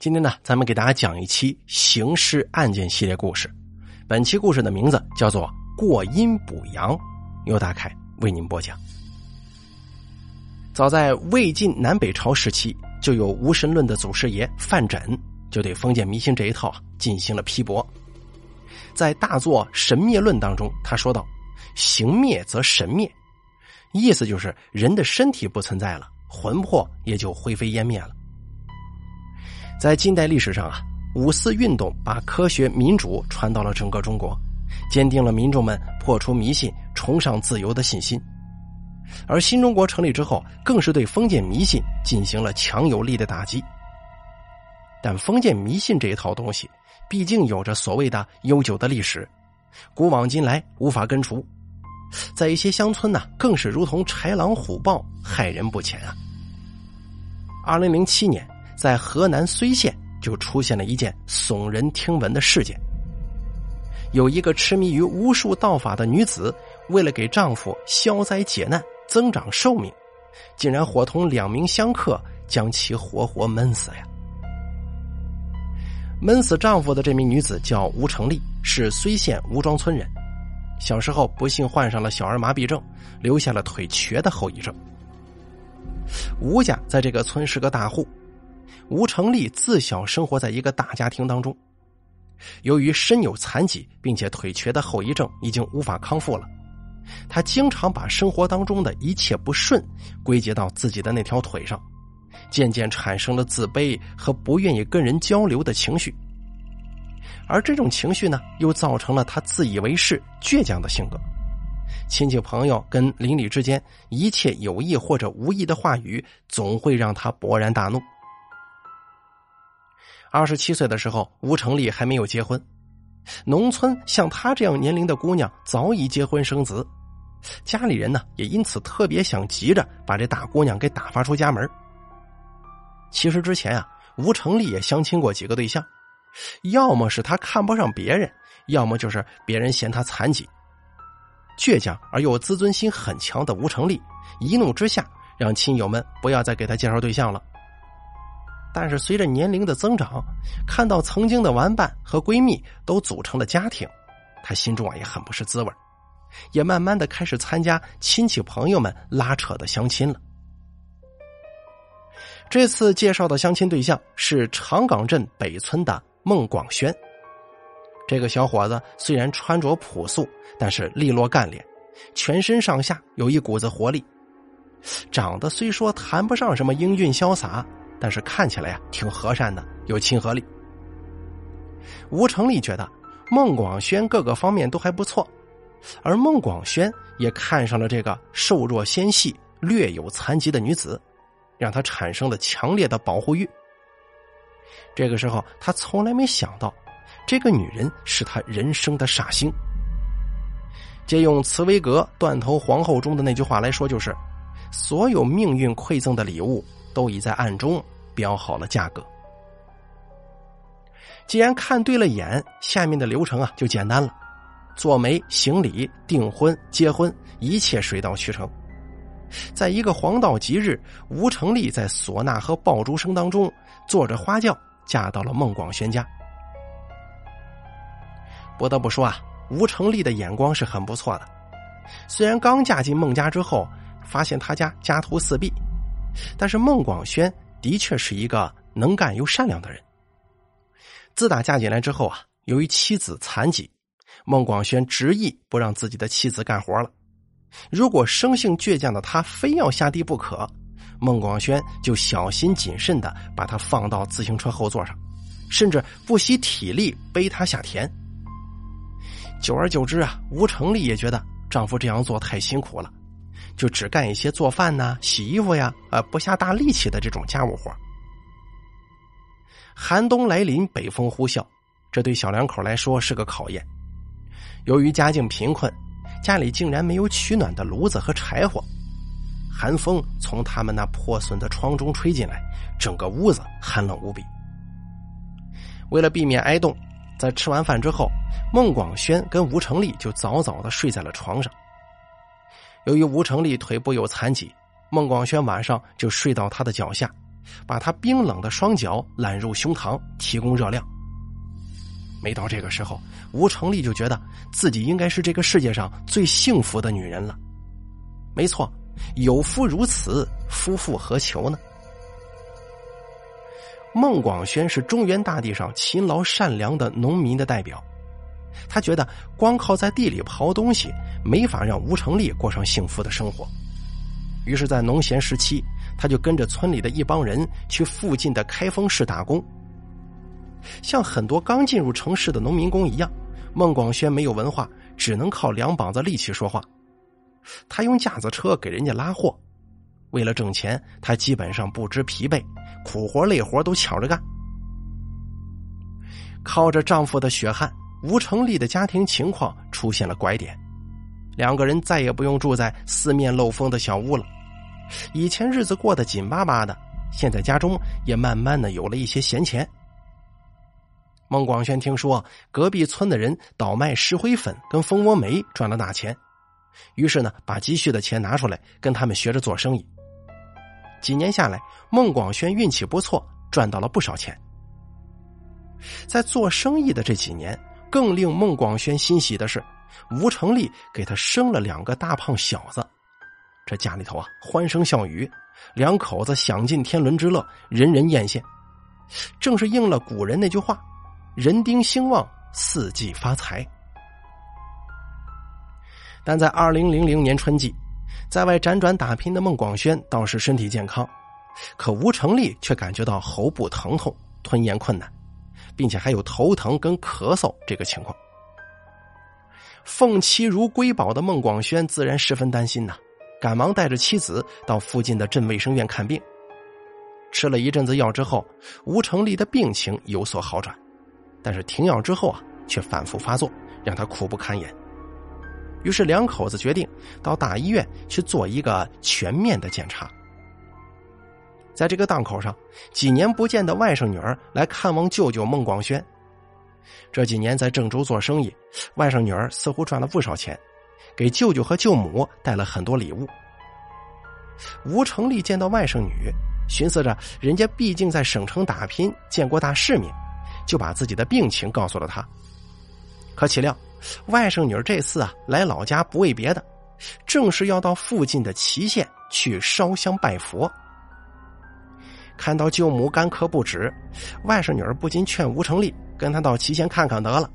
今天呢，咱们给大家讲一期刑事案件系列故事。本期故事的名字叫做《过阴补阳》，由大凯为您播讲。早在魏晋南北朝时期，就有无神论的祖师爷范缜就对封建迷信这一套进行了批驳。在大作《神灭论》当中，他说道：“形灭则神灭，意思就是人的身体不存在了，魂魄也就灰飞烟灭了。”在近代历史上啊，五四运动把科学民主传到了整个中国，坚定了民众们破除迷信、崇尚自由的信心。而新中国成立之后，更是对封建迷信进行了强有力的打击。但封建迷信这一套东西，毕竟有着所谓的悠久的历史，古往今来无法根除，在一些乡村呢，更是如同豺狼虎豹，害人不浅啊。二零零七年。在河南睢县就出现了一件耸人听闻的事件：有一个痴迷于巫术道法的女子，为了给丈夫消灾解难、增长寿命，竟然伙同两名香客将其活活闷死呀！闷死丈夫的这名女子叫吴成丽，是睢县吴庄村人。小时候不幸患上了小儿麻痹症，留下了腿瘸的后遗症。吴家在这个村是个大户。吴成立自小生活在一个大家庭当中，由于身有残疾，并且腿瘸的后遗症已经无法康复了，他经常把生活当中的一切不顺归结到自己的那条腿上，渐渐产生了自卑和不愿意跟人交流的情绪，而这种情绪呢，又造成了他自以为是、倔强的性格，亲戚朋友跟邻里之间一切有意或者无意的话语，总会让他勃然大怒。二十七岁的时候，吴成立还没有结婚。农村像她这样年龄的姑娘早已结婚生子，家里人呢也因此特别想急着把这大姑娘给打发出家门。其实之前啊，吴成立也相亲过几个对象，要么是他看不上别人，要么就是别人嫌他残疾。倔强而又自尊心很强的吴成立，一怒之下让亲友们不要再给他介绍对象了。但是随着年龄的增长，看到曾经的玩伴和闺蜜都组成了家庭，她心中啊也很不是滋味也慢慢的开始参加亲戚朋友们拉扯的相亲了。这次介绍的相亲对象是长岗镇北村的孟广轩。这个小伙子虽然穿着朴素，但是利落干练，全身上下有一股子活力，长得虽说谈不上什么英俊潇洒。但是看起来呀，挺和善的，有亲和力。吴成立觉得孟广轩各个方面都还不错，而孟广轩也看上了这个瘦弱纤细、略有残疾的女子，让他产生了强烈的保护欲。这个时候，他从来没想到，这个女人是他人生的煞星。借用茨威格《断头皇后》中的那句话来说，就是所有命运馈赠的礼物。都已在暗中标好了价格。既然看对了眼，下面的流程啊就简单了：做媒、行礼、订婚、结婚，一切水到渠成。在一个黄道吉日，吴成立在唢呐和爆竹声当中，坐着花轿嫁到了孟广轩家。不得不说啊，吴成立的眼光是很不错的。虽然刚嫁进孟家之后，发现他家家徒四壁。但是孟广轩的确是一个能干又善良的人。自打嫁进来之后啊，由于妻子残疾，孟广轩执意不让自己的妻子干活了。如果生性倔强的他非要下地不可，孟广轩就小心谨慎的把他放到自行车后座上，甚至不惜体力背他下田。久而久之啊，吴成立也觉得丈夫这样做太辛苦了。就只干一些做饭呐、洗衣服呀，呃，不下大力气的这种家务活。寒冬来临，北风呼啸，这对小两口来说是个考验。由于家境贫困，家里竟然没有取暖的炉子和柴火，寒风从他们那破损的窗中吹进来，整个屋子寒冷无比。为了避免挨冻，在吃完饭之后，孟广轩跟吴成立就早早的睡在了床上。由于吴成立腿部有残疾，孟广轩晚上就睡到他的脚下，把他冰冷的双脚揽入胸膛，提供热量。没到这个时候，吴成立就觉得自己应该是这个世界上最幸福的女人了。没错，有夫如此，夫复何求呢？孟广轩是中原大地上勤劳善良的农民的代表，他觉得光靠在地里刨东西，没法让吴成立过上幸福的生活。于是，在农闲时期，他就跟着村里的一帮人去附近的开封市打工。像很多刚进入城市的农民工一样，孟广轩没有文化，只能靠两膀子力气说话。他用架子车给人家拉货，为了挣钱，他基本上不知疲惫，苦活累活都抢着干。靠着丈夫的血汗，吴成立的家庭情况出现了拐点，两个人再也不用住在四面漏风的小屋了。以前日子过得紧巴巴的，现在家中也慢慢的有了一些闲钱。孟广轩听说隔壁村的人倒卖石灰粉跟蜂窝煤赚了大钱，于是呢，把积蓄的钱拿出来跟他们学着做生意。几年下来，孟广轩运气不错，赚到了不少钱。在做生意的这几年，更令孟广轩欣喜的是，吴成立给他生了两个大胖小子，这家里头啊欢声笑语，两口子享尽天伦之乐，人人艳羡，正是应了古人那句话。人丁兴旺，四季发财。但在二零零零年春季，在外辗转打拼的孟广轩倒是身体健康，可吴成立却感觉到喉部疼痛、吞咽困难，并且还有头疼跟咳嗽这个情况。奉妻如瑰宝的孟广轩自然十分担心呐，赶忙带着妻子到附近的镇卫生院看病。吃了一阵子药之后，吴成立的病情有所好转。但是停药之后啊，却反复发作，让他苦不堪言。于是两口子决定到大医院去做一个全面的检查。在这个档口上，几年不见的外甥女儿来看望舅舅孟广轩。这几年在郑州做生意，外甥女儿似乎赚了不少钱，给舅舅和舅母带了很多礼物。吴成立见到外甥女，寻思着人家毕竟在省城打拼，见过大世面。就把自己的病情告诉了他，可岂料外甥女儿这次啊来老家不为别的，正是要到附近的祁县去烧香拜佛。看到舅母干咳不止，外甥女儿不禁劝吴成立跟他到祁县看看得了。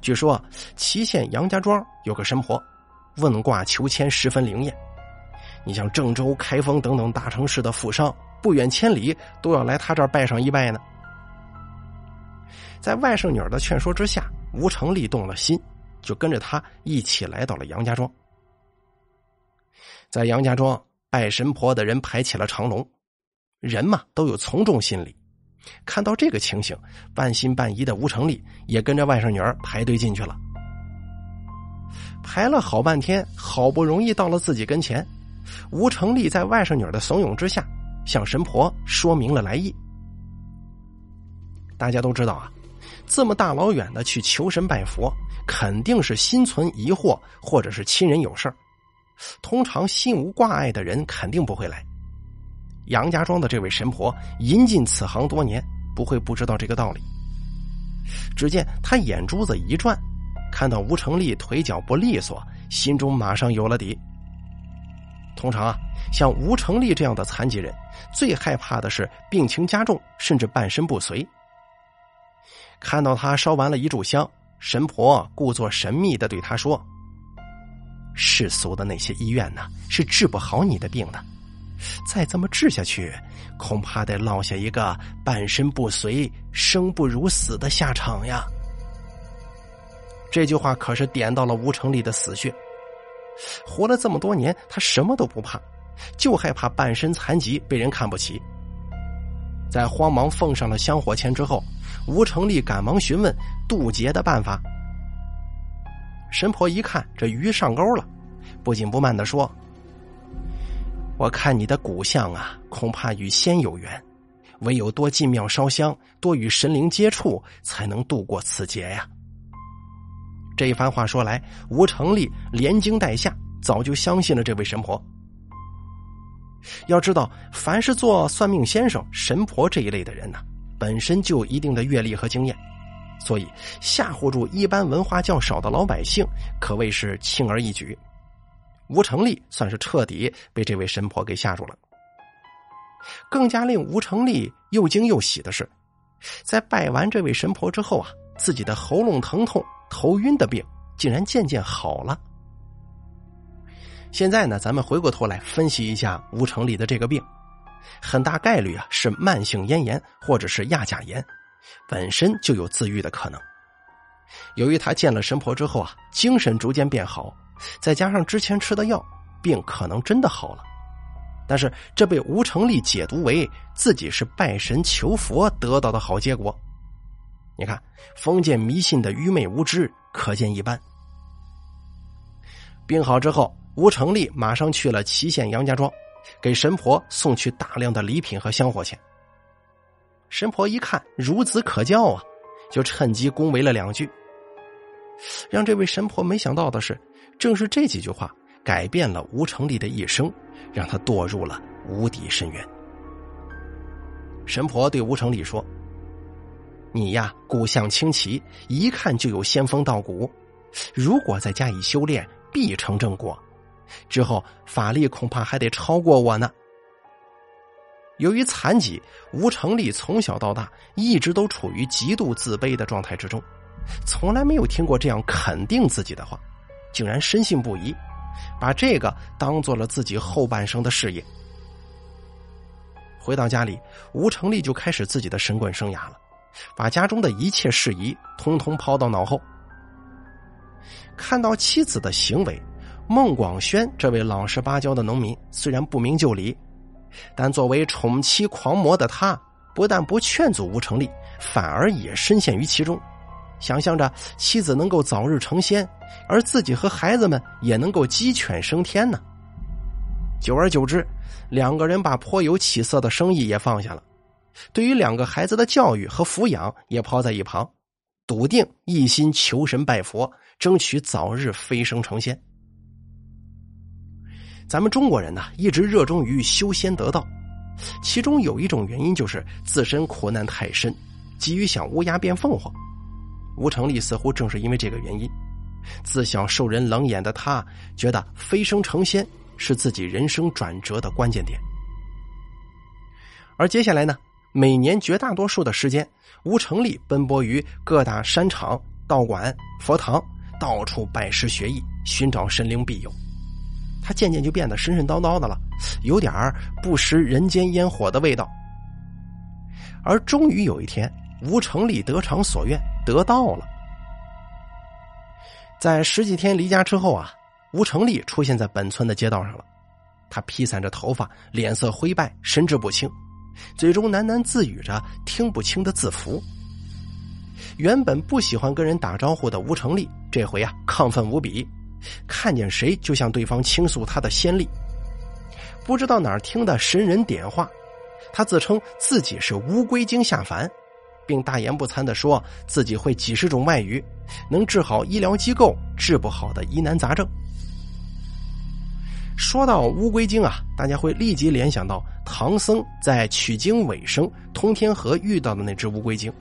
据说祁县杨家庄有个神婆，问卦求签十分灵验，你像郑州、开封等等大城市的富商，不远千里都要来他这儿拜上一拜呢。在外甥女儿的劝说之下，吴成立动了心，就跟着他一起来到了杨家庄。在杨家庄拜神婆的人排起了长龙，人嘛都有从众心理，看到这个情形，半信半疑的吴成立也跟着外甥女儿排队进去了。排了好半天，好不容易到了自己跟前，吴成立在外甥女儿的怂恿之下，向神婆说明了来意。大家都知道啊。这么大老远的去求神拜佛，肯定是心存疑惑，或者是亲人有事通常心无挂碍的人肯定不会来。杨家庄的这位神婆引进此行多年，不会不知道这个道理。只见他眼珠子一转，看到吴成立腿脚不利索，心中马上有了底。通常啊，像吴成立这样的残疾人，最害怕的是病情加重，甚至半身不遂。看到他烧完了一炷香，神婆故作神秘的对他说：“世俗的那些医院呢，是治不好你的病的。再这么治下去，恐怕得落下一个半身不遂、生不如死的下场呀。”这句话可是点到了吴成立的死穴。活了这么多年，他什么都不怕，就害怕半身残疾被人看不起。在慌忙奉上了香火钱之后。吴成立赶忙询问渡劫的办法。神婆一看这鱼上钩了，不紧不慢的说：“我看你的骨相啊，恐怕与仙有缘，唯有多进庙烧香，多与神灵接触，才能度过此劫呀。”这一番话说来，吴成立连惊带吓，早就相信了这位神婆。要知道，凡是做算命先生、神婆这一类的人呢，本身就有一定的阅历和经验，所以吓唬住一般文化较少的老百姓，可谓是轻而易举。吴成立算是彻底被这位神婆给吓住了。更加令吴成立又惊又喜的是，在拜完这位神婆之后啊，自己的喉咙疼痛、头晕的病竟然渐渐好了。现在呢，咱们回过头来分析一下吴成立的这个病，很大概率啊是慢性咽炎或者是亚甲炎，本身就有自愈的可能。由于他见了神婆之后啊，精神逐渐变好，再加上之前吃的药，病可能真的好了。但是这被吴成立解读为自己是拜神求佛得到的好结果。你看，封建迷信的愚昧无知可见一斑。病好之后，吴成立马上去了祁县杨家庄，给神婆送去大量的礼品和香火钱。神婆一看孺子可教啊，就趁机恭维了两句。让这位神婆没想到的是，正是这几句话。改变了吴成立的一生，让他堕入了无底深渊。神婆对吴成立说：“你呀，骨相清奇，一看就有仙风道骨。如果再加以修炼，必成正果。之后法力恐怕还得超过我呢。”由于残疾，吴成立从小到大一直都处于极度自卑的状态之中，从来没有听过这样肯定自己的话，竟然深信不疑。把这个当做了自己后半生的事业。回到家里，吴成立就开始自己的神棍生涯了，把家中的一切事宜通通抛到脑后。看到妻子的行为，孟广轩这位老实巴交的农民虽然不明就里，但作为宠妻狂魔的他，不但不劝阻吴成立，反而也深陷于其中。想象着妻子能够早日成仙，而自己和孩子们也能够鸡犬升天呢。久而久之，两个人把颇有起色的生意也放下了，对于两个孩子的教育和抚养也抛在一旁，笃定一心求神拜佛，争取早日飞升成仙。咱们中国人呢，一直热衷于修仙得道，其中有一种原因就是自身苦难太深，急于想乌鸦变凤凰。吴成立似乎正是因为这个原因，自小受人冷眼的他，觉得飞升成仙是自己人生转折的关键点。而接下来呢，每年绝大多数的时间，吴成立奔波于各大山场、道馆、佛堂，到处拜师学艺，寻找神灵庇佑。他渐渐就变得神神叨叨的了，有点儿不食人间烟火的味道。而终于有一天，吴成立得偿所愿。得到了，在十几天离家之后啊，吴成立出现在本村的街道上了。他披散着头发，脸色灰败，神志不清，嘴中喃喃自语着听不清的字符。原本不喜欢跟人打招呼的吴成立，这回啊亢奋无比，看见谁就向对方倾诉他的先例。不知道哪儿听的神人点化，他自称自己是乌龟精下凡。并大言不惭的说自己会几十种外语，能治好医疗机构治不好的疑难杂症。说到乌龟精啊，大家会立即联想到唐僧在取经尾声通天河遇到的那只乌龟精。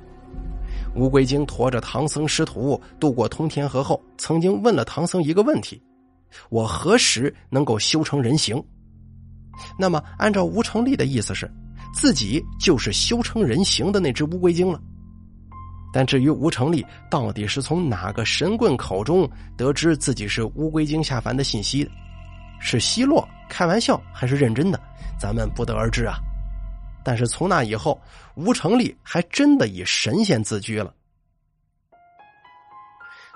乌龟精驮着唐僧师徒渡过通天河后，曾经问了唐僧一个问题：“我何时能够修成人形？”那么，按照吴成立的意思是。自己就是修成人形的那只乌龟精了，但至于吴成立到底是从哪个神棍口中得知自己是乌龟精下凡的信息的，是奚落、开玩笑还是认真的，咱们不得而知啊。但是从那以后，吴成立还真的以神仙自居了。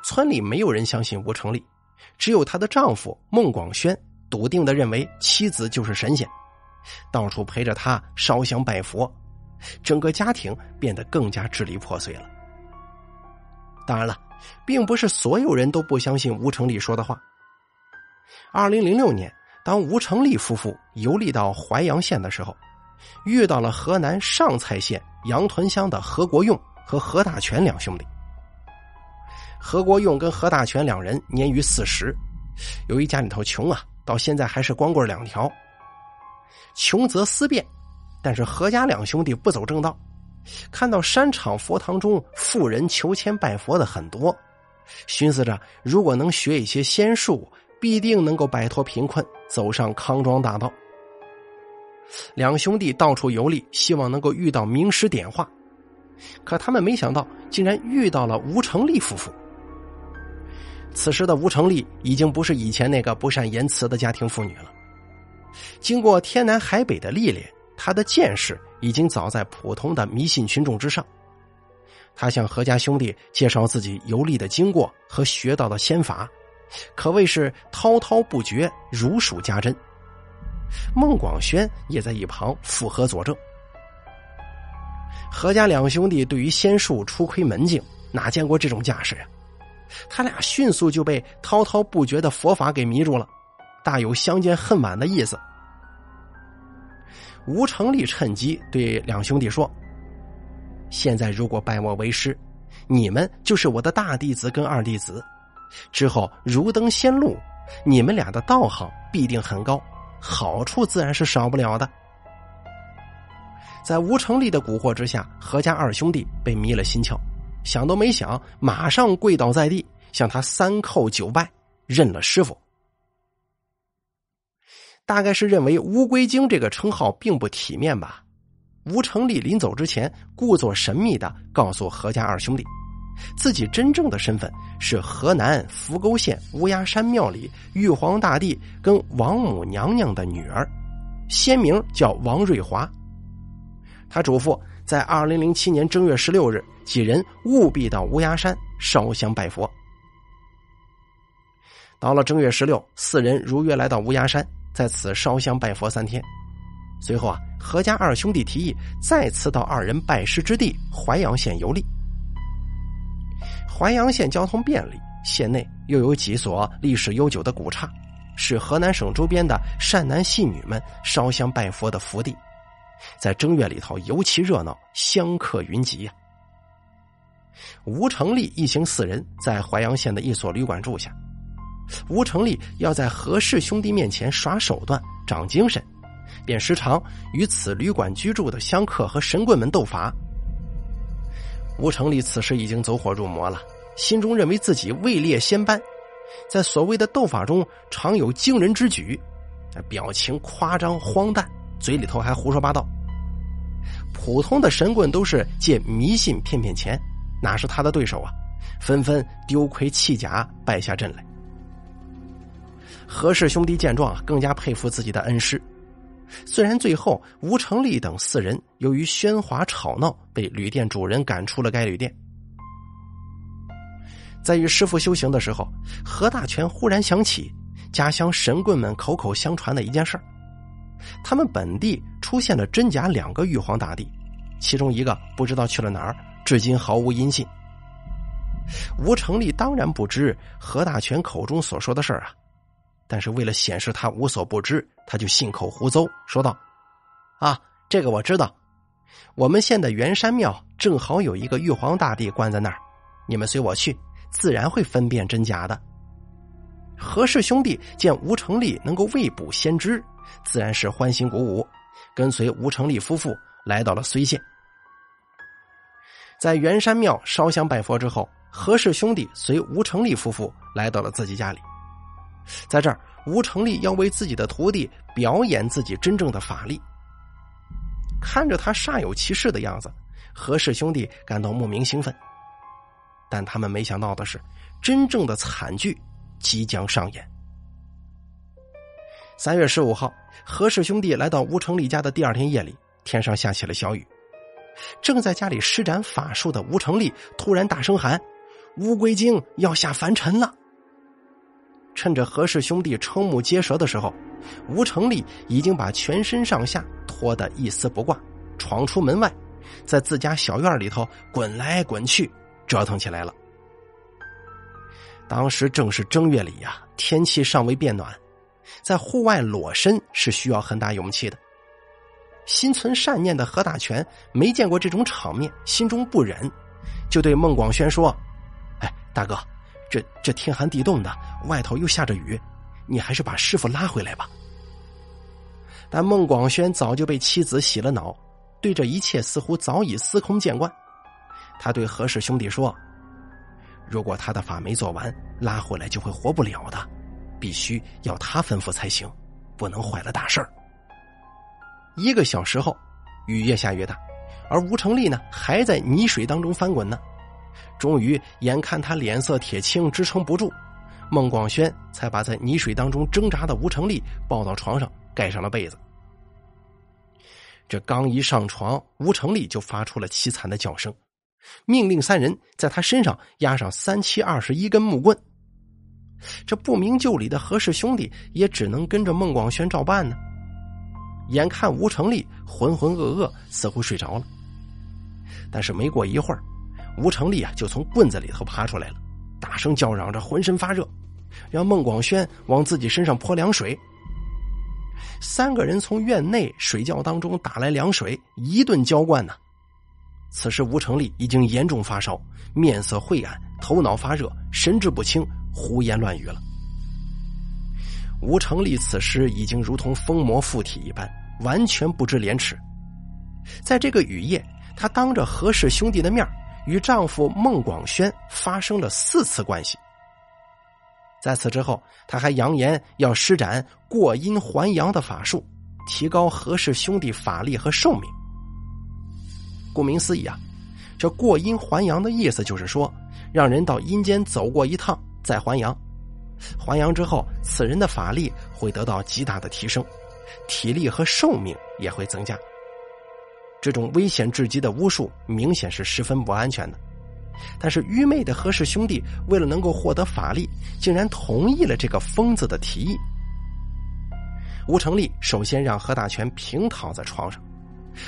村里没有人相信吴成立，只有她的丈夫孟广轩笃定的认为妻子就是神仙。到处陪着他烧香拜佛，整个家庭变得更加支离破碎了。当然了，并不是所有人都不相信吴成立说的话。二零零六年，当吴成立夫妇游历到淮阳县的时候，遇到了河南上蔡县杨屯乡的何国用和何大全两兄弟。何国用跟何大全两人年逾四十，由于家里头穷啊，到现在还是光棍两条。穷则思变，但是何家两兄弟不走正道，看到山场佛堂中富人求签拜佛的很多，寻思着如果能学一些仙术，必定能够摆脱贫困，走上康庄大道。两兄弟到处游历，希望能够遇到名师点化，可他们没想到，竟然遇到了吴成立夫妇。此时的吴成立已经不是以前那个不善言辞的家庭妇女了。经过天南海北的历练，他的见识已经早在普通的迷信群众之上。他向何家兄弟介绍自己游历的经过和学到的仙法，可谓是滔滔不绝，如数家珍。孟广轩也在一旁附和佐证。何家两兄弟对于仙术初窥门径，哪见过这种架势呀？他俩迅速就被滔滔不绝的佛法给迷住了，大有相见恨晚的意思。吴成立趁机对两兄弟说：“现在如果拜我为师，你们就是我的大弟子跟二弟子，之后如登仙路，你们俩的道行必定很高。”好处自然是少不了的。在吴成立的蛊惑之下，何家二兄弟被迷了心窍，想都没想，马上跪倒在地，向他三叩九拜，认了师傅。大概是认为“乌龟精”这个称号并不体面吧，吴成立临走之前，故作神秘的告诉何家二兄弟。自己真正的身份是河南扶沟县乌鸦山庙里玉皇大帝跟王母娘娘的女儿，先名叫王瑞华。他嘱咐在二零零七年正月十六日，几人务必到乌鸦山烧香拜佛。到了正月十六，四人如约来到乌鸦山，在此烧香拜佛三天。随后啊，何家二兄弟提议再次到二人拜师之地淮阳县游历。淮阳县交通便利，县内又有几所历史悠久的古刹，是河南省周边的善男信女们烧香拜佛的福地，在正月里头尤其热闹，香客云集呀。吴成立一行四人在淮阳县的一所旅馆住下，吴成立要在何氏兄弟面前耍手段，长精神，便时常与此旅馆居住的香客和神棍们斗法。吴成立此时已经走火入魔了，心中认为自己位列仙班，在所谓的斗法中常有惊人之举，表情夸张荒诞，嘴里头还胡说八道。普通的神棍都是借迷信骗骗钱，哪是他的对手啊？纷纷丢盔弃甲，败下阵来。何氏兄弟见状，更加佩服自己的恩师。虽然最后吴成立等四人由于喧哗吵闹被旅店主人赶出了该旅店，在与师傅修行的时候，何大全忽然想起家乡神棍们口口相传的一件事儿他们本地出现了真假两个玉皇大帝，其中一个不知道去了哪儿，至今毫无音信。吴成立当然不知何大全口中所说的事儿啊。但是为了显示他无所不知，他就信口胡诌说道：“啊，这个我知道，我们县的元山庙正好有一个玉皇大帝关在那儿，你们随我去，自然会分辨真假的。”何氏兄弟见吴成立能够未卜先知，自然是欢欣鼓舞，跟随吴成立夫妇来到了睢县。在元山庙烧香拜佛之后，何氏兄弟随吴成立夫妇来到了自己家里。在这儿，吴成立要为自己的徒弟表演自己真正的法力。看着他煞有其事的样子，何氏兄弟感到莫名兴奋。但他们没想到的是，真正的惨剧即将上演。三月十五号，何氏兄弟来到吴成立家的第二天夜里，天上下起了小雨。正在家里施展法术的吴成立突然大声喊：“乌龟精要下凡尘了！”趁着何氏兄弟瞠目结舌的时候，吴成立已经把全身上下脱得一丝不挂，闯出门外，在自家小院里头滚来滚去，折腾起来了。当时正是正月里呀，天气尚未变暖，在户外裸身是需要很大勇气的。心存善念的何大全没见过这种场面，心中不忍，就对孟广轩说：“哎，大哥。”这这天寒地冻的，外头又下着雨，你还是把师傅拉回来吧。但孟广轩早就被妻子洗了脑，对这一切似乎早已司空见惯。他对何氏兄弟说：“如果他的法没做完，拉回来就会活不了的，必须要他吩咐才行，不能坏了大事儿。”一个小时后，雨越下越大，而吴成立呢还在泥水当中翻滚呢。终于，眼看他脸色铁青，支撑不住，孟广轩才把在泥水当中挣扎的吴成立抱到床上。盖上了被子，这刚一上床，吴成立就发出了凄惨的叫声，命令三人在他身上压上三七二十一根木棍。这不明就里的何氏兄弟也只能跟着孟广轩照办呢。眼看吴成立浑浑噩噩，似乎睡着了，但是没过一会儿，吴成立啊就从棍子里头爬出来了，大声叫嚷着，浑身发热，让孟广轩往自己身上泼凉水。三个人从院内水窖当中打来凉水，一顿浇灌呢。此时吴成立已经严重发烧，面色晦暗，头脑发热，神志不清，胡言乱语了。吴成立此时已经如同疯魔附体一般，完全不知廉耻。在这个雨夜，他当着何氏兄弟的面与丈夫孟广轩发生了四次关系。在此之后，他还扬言要施展过阴还阳的法术，提高何氏兄弟法力和寿命。顾名思义啊，这过阴还阳的意思就是说，让人到阴间走过一趟再还阳，还阳之后，此人的法力会得到极大的提升，体力和寿命也会增加。这种危险至极的巫术，明显是十分不安全的。但是愚昧的何氏兄弟为了能够获得法力，竟然同意了这个疯子的提议。吴成立首先让何大全平躺在床上，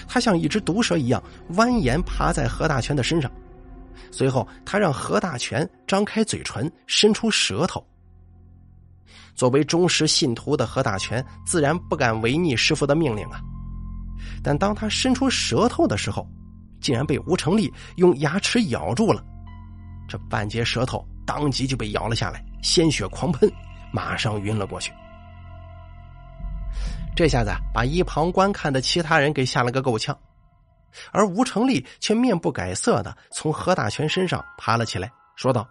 他像一只毒蛇一样蜿蜒爬在何大全的身上，随后他让何大全张开嘴唇，伸出舌头。作为忠实信徒的何大全自然不敢违逆师傅的命令啊，但当他伸出舌头的时候，竟然被吴成立用牙齿咬住了，这半截舌头当即就被咬了下来，鲜血狂喷，马上晕了过去。这下子把一旁观看的其他人给吓了个够呛，而吴成立却面不改色的从何大全身上爬了起来，说道：“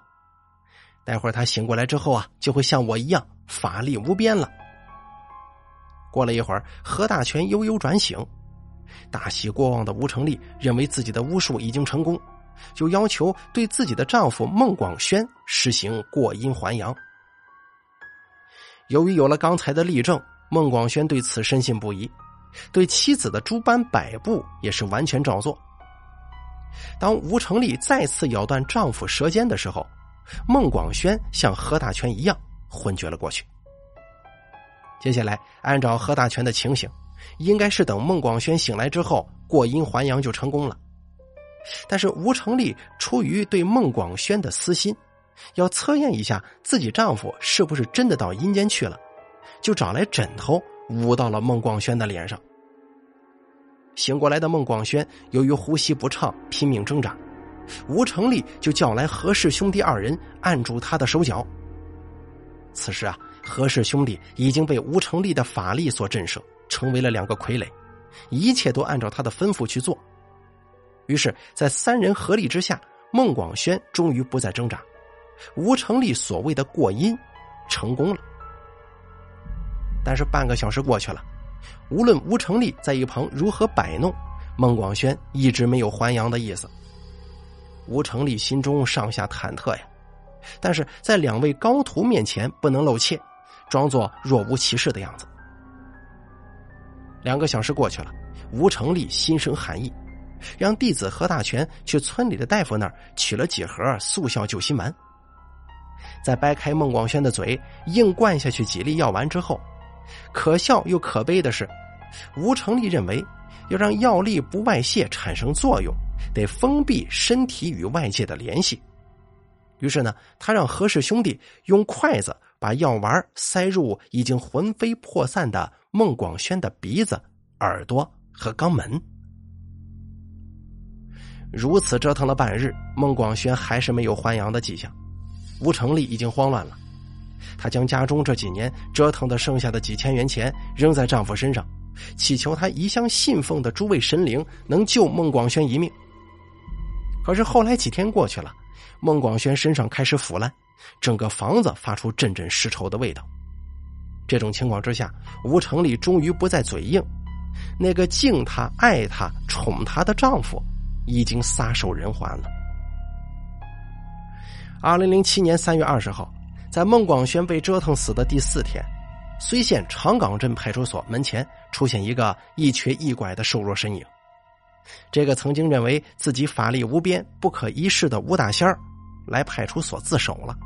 待会儿他醒过来之后啊，就会像我一样法力无边了。”过了一会儿，何大全悠悠转醒。大喜过望的吴成立认为自己的巫术已经成功，就要求对自己的丈夫孟广轩实行过阴还阳。由于有了刚才的例证，孟广轩对此深信不疑，对妻子的诸般摆布也是完全照做。当吴成立再次咬断丈夫舌尖的时候，孟广轩像何大全一样昏厥了过去。接下来，按照何大全的情形。应该是等孟广轩醒来之后，过阴还阳就成功了。但是吴成立出于对孟广轩的私心，要测验一下自己丈夫是不是真的到阴间去了，就找来枕头捂到了孟广轩的脸上。醒过来的孟广轩由于呼吸不畅，拼命挣扎，吴成立就叫来何氏兄弟二人按住他的手脚。此时啊，何氏兄弟已经被吴成立的法力所震慑。成为了两个傀儡，一切都按照他的吩咐去做。于是，在三人合力之下，孟广轩终于不再挣扎，吴成立所谓的过阴成功了。但是半个小时过去了，无论吴成立在一旁如何摆弄，孟广轩一直没有还阳的意思。吴成立心中上下忐忑呀，但是在两位高徒面前不能露怯，装作若无其事的样子。两个小时过去了，吴成立心生寒意，让弟子何大全去村里的大夫那儿取了几盒速效救心丸。在掰开孟广轩的嘴，硬灌下去几粒药丸之后，可笑又可悲的是，吴成立认为要让药力不外泄产生作用，得封闭身体与外界的联系。于是呢，他让何氏兄弟用筷子把药丸塞入已经魂飞魄散的。孟广轩的鼻子、耳朵和肛门，如此折腾了半日，孟广轩还是没有还阳的迹象。吴成立已经慌乱了，他将家中这几年折腾的剩下的几千元钱扔在丈夫身上，祈求他一向信奉的诸位神灵能救孟广轩一命。可是后来几天过去了，孟广轩身上开始腐烂，整个房子发出阵阵尸臭的味道。这种情况之下，吴成立终于不再嘴硬，那个敬他、爱他、宠他的丈夫已经撒手人寰了。二零零七年三月二十号，在孟广轩被折腾死的第四天，睢县长岗镇派出所门前出现一个一瘸一拐的瘦弱身影。这个曾经认为自己法力无边、不可一世的吴大仙儿，来派出所自首了。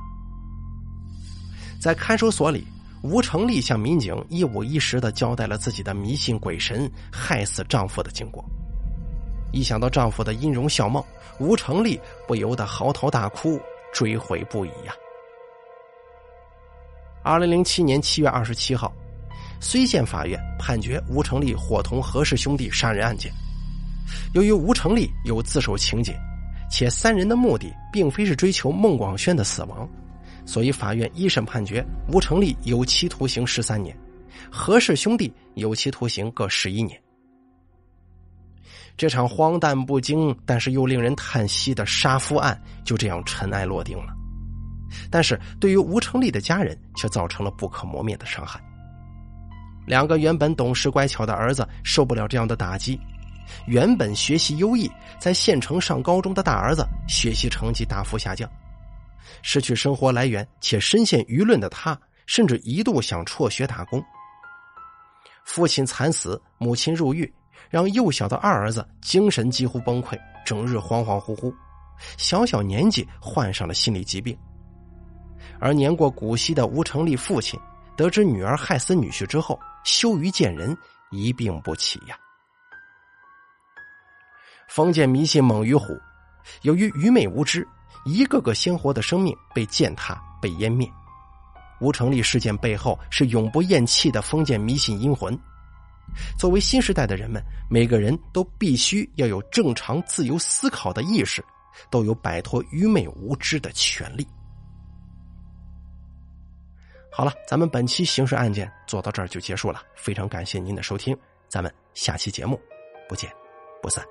在看守所里。吴成立向民警一五一十的交代了自己的迷信鬼神害死丈夫的经过。一想到丈夫的音容笑貌，吴成立不由得嚎啕大哭，追悔不已呀。二零零七年七月二十七号，睢县法院判决吴成立伙同何氏兄弟杀人案件。由于吴成立有自首情节，且三人的目的并非是追求孟广轩的死亡。所以，法院一审判决吴成立有期徒刑十三年，何氏兄弟有期徒刑各十一年。这场荒诞不经，但是又令人叹息的杀夫案就这样尘埃落定了。但是对于吴成立的家人，却造成了不可磨灭的伤害。两个原本懂事乖巧的儿子受不了这样的打击，原本学习优异，在县城上高中的大儿子学习成绩大幅下降。失去生活来源且深陷舆论的他，甚至一度想辍学打工。父亲惨死，母亲入狱，让幼小的二儿子精神几乎崩溃，整日恍恍惚惚，小小年纪患上了心理疾病。而年过古稀的吴成立父亲，得知女儿害死女婿之后，羞于见人，一病不起呀。封建迷信猛于虎，由于愚昧无知。一个个鲜活的生命被践踏、被湮灭，吴成立事件背后是永不咽气的封建迷信阴魂。作为新时代的人们，每个人都必须要有正常、自由思考的意识，都有摆脱愚昧无知的权利。好了，咱们本期刑事案件做到这儿就结束了，非常感谢您的收听，咱们下期节目不见不散。